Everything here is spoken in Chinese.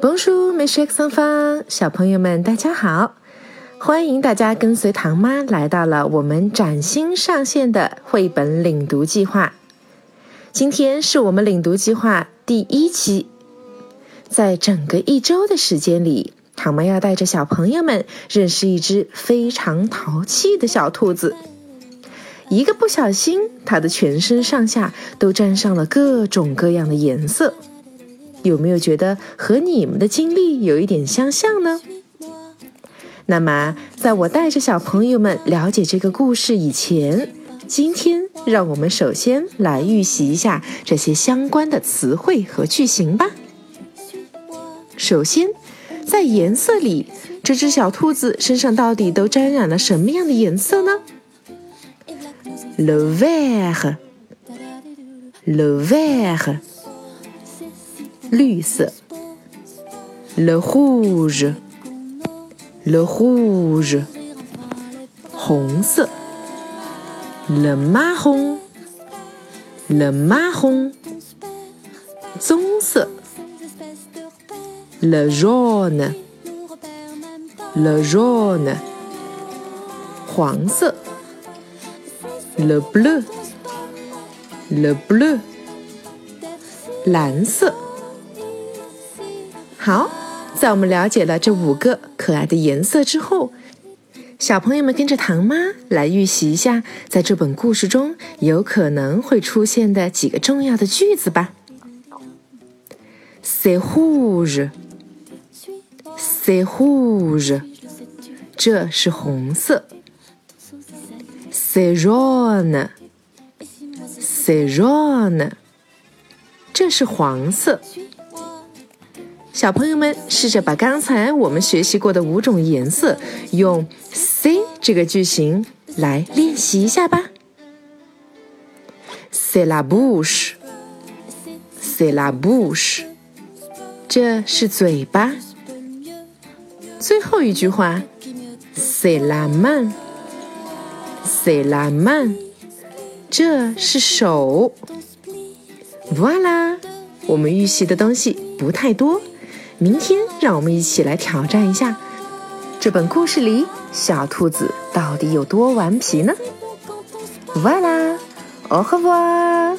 Bonjour, mes chers enfants，小朋友们，大家好！欢迎大家跟随唐妈来到了我们崭新上线的绘本领读计划。今天是我们领读计划第一期，在整个一周的时间里，唐妈要带着小朋友们认识一只非常淘气的小兔子。一个不小心，它的全身上下都沾上了各种各样的颜色。有没有觉得和你们的经历有一点相像呢？那么，在我带着小朋友们了解这个故事以前，今天让我们首先来预习一下这些相关的词汇和句型吧。首先，在颜色里，这只小兔子身上到底都沾染了什么样的颜色呢？Le vert，le vert。绿色，le rouge，le rouge，红色，le marron，le marron，棕色，le jaune，le jaune，黄色，le bleu，le bleu，蓝色。好，在我们了解了这五个可爱的颜色之后，小朋友们跟着唐妈来预习一下，在这本故事中有可能会出现的几个重要的句子吧。C'est rouge，c'est rouge，这是红色。C'est jaune，c'est jaune，这是黄色。小朋友们，试着把刚才我们学习过的五种颜色用 “c” 这个句型来练习一下吧。C'est la bouche，c'est la bouche，这是嘴巴。最后一句话，C'est la main，c'est la main，这是手。Voila，我们预习的东西不太多。明天，让我们一起来挑战一下，这本故事里小兔子到底有多顽皮呢？哇啦，au revoir。